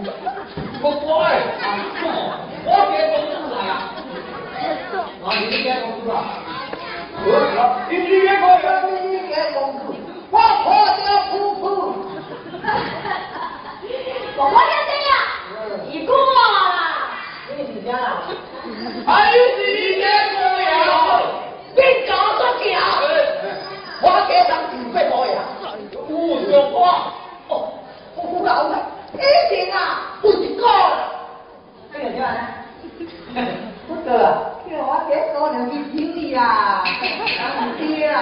个锅哎，我别个工资啊，啊，你别工资啊，我你别个月你你别工资，我婆家不不，我。爹啊！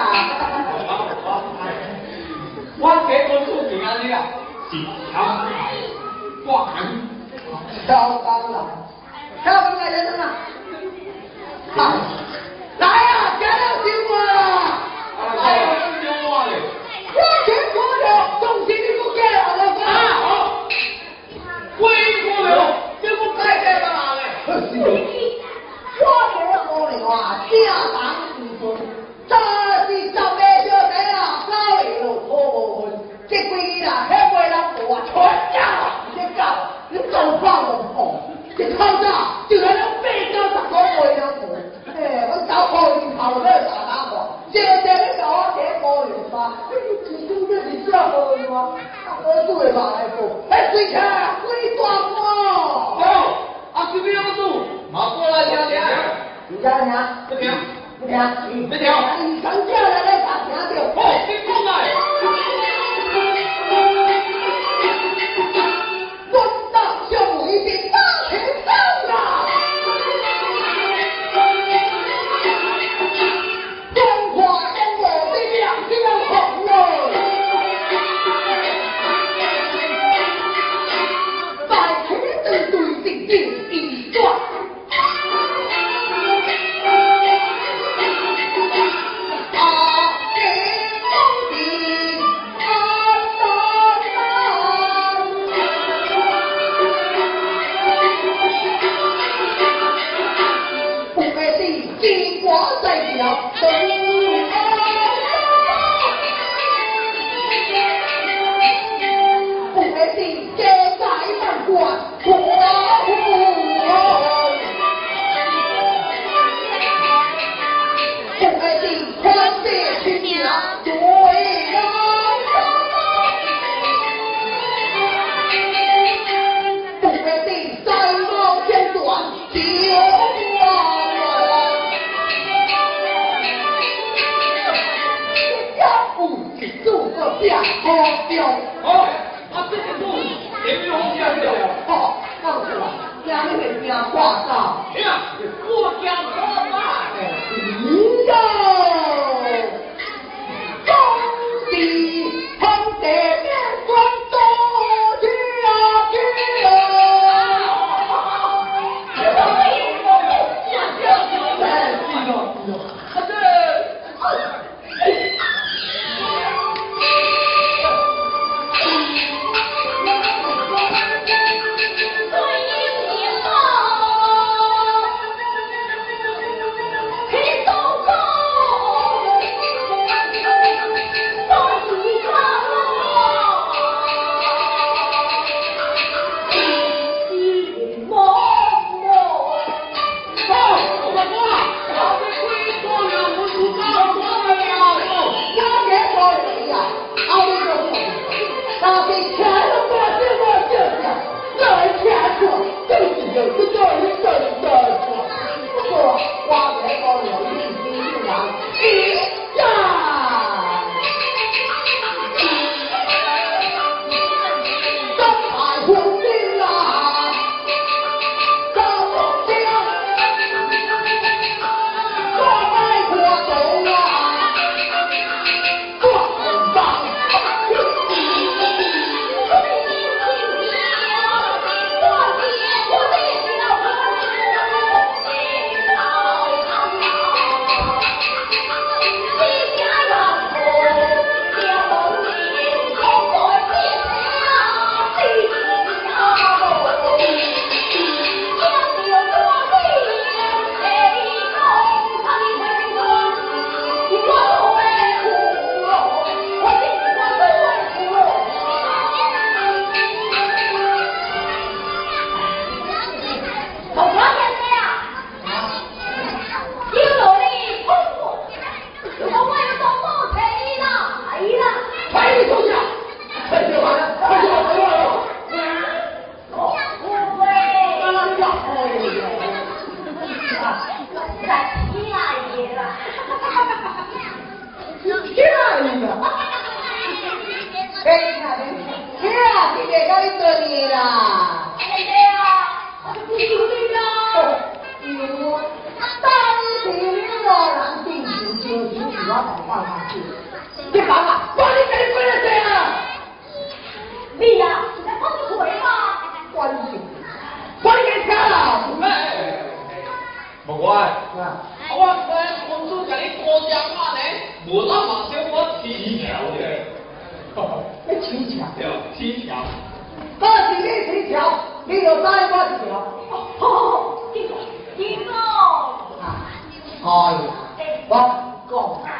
我给我出题啊，你啊，接、管、敲三来，敲三来，先生啊，来呀，讲要听话，啊，来要听话嘞，谁过来？东西你不了，好，归过来，你不该干嘛嘞？家长。我讲，你，你都了，你吵架你然用飞刀子，你怕了，你讲，该你妈，你你这了是吗？了，不要，不调，不调，你看见？你老人家定定定。你啊，你？你是你鬼事？你事，关你？我我我做好你？你？你，你。哎呀我告诉